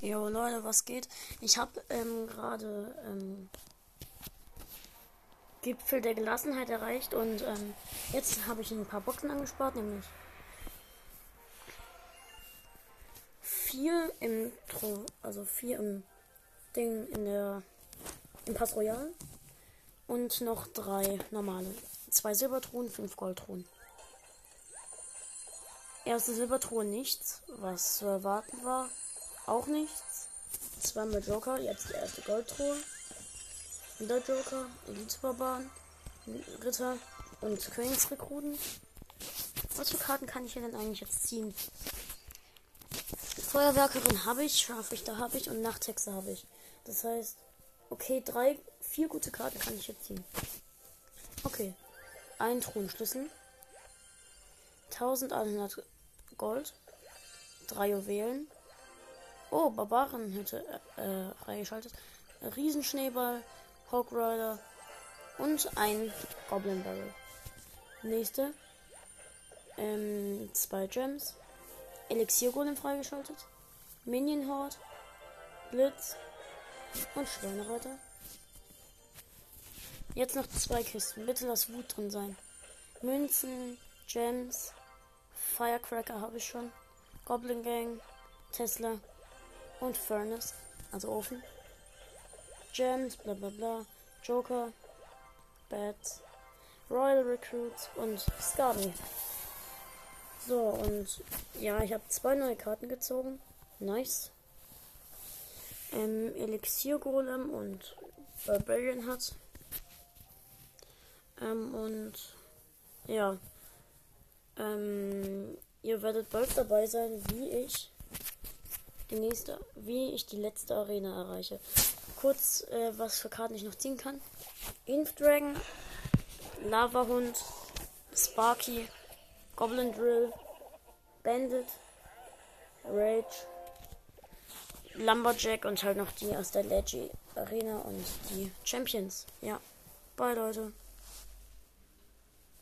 Jo Leute, was geht? Ich habe ähm, gerade ähm, Gipfel der Gelassenheit erreicht und ähm, jetzt habe ich ein paar Boxen angespart, nämlich vier im Tro also vier im Ding in der im Pass Royal und noch drei normale. Zwei Silbertruhen, fünf Goldtruhen. Erste Silbertruhe nichts, was zu erwarten war. Auch nichts. Zweimal Joker, jetzt die erste Goldtruhe. Wieder Joker, Elite-Barbaren, Ritter und Königsrekruten. Was für Karten kann ich hier denn eigentlich jetzt ziehen? Feuerwerkerin habe ich, Scharfrichter habe ich und Nachthexe habe ich. Das heißt, okay, drei, vier gute Karten kann ich jetzt ziehen. Okay. Ein Thronschlüssel. 1100 Gold. Drei Juwelen. Oh, Barbarenhütte äh, freigeschaltet. Riesenschneeball, Hawk Rider und ein Goblin Barrel. Nächste. Ähm, zwei Gems. Elixier Golem freigeschaltet. Minion Horde. Blitz. Und Schweinereiter. Jetzt noch zwei Kisten. Bitte lass Wut drin sein. Münzen, Gems, Firecracker habe ich schon. Goblin Gang, Tesla und Furnace, also Ofen. Gems, bla bla bla. Joker, Bats, Royal Recruits und Scarby. So, und ja, ich habe zwei neue Karten gezogen. Nice. Ähm, Elixier Golem und Barbarian hat. Ähm, und ja. Ähm, ihr werdet bald dabei sein, wie ich die nächste, wie ich die letzte Arena erreiche. Kurz, äh, was für Karten ich noch ziehen kann. Inf Dragon, Lava Hund, Sparky, Goblin Drill, Bandit, Rage, Lumberjack und halt noch die aus der Leggy Arena und die Champions. Ja, bye Leute.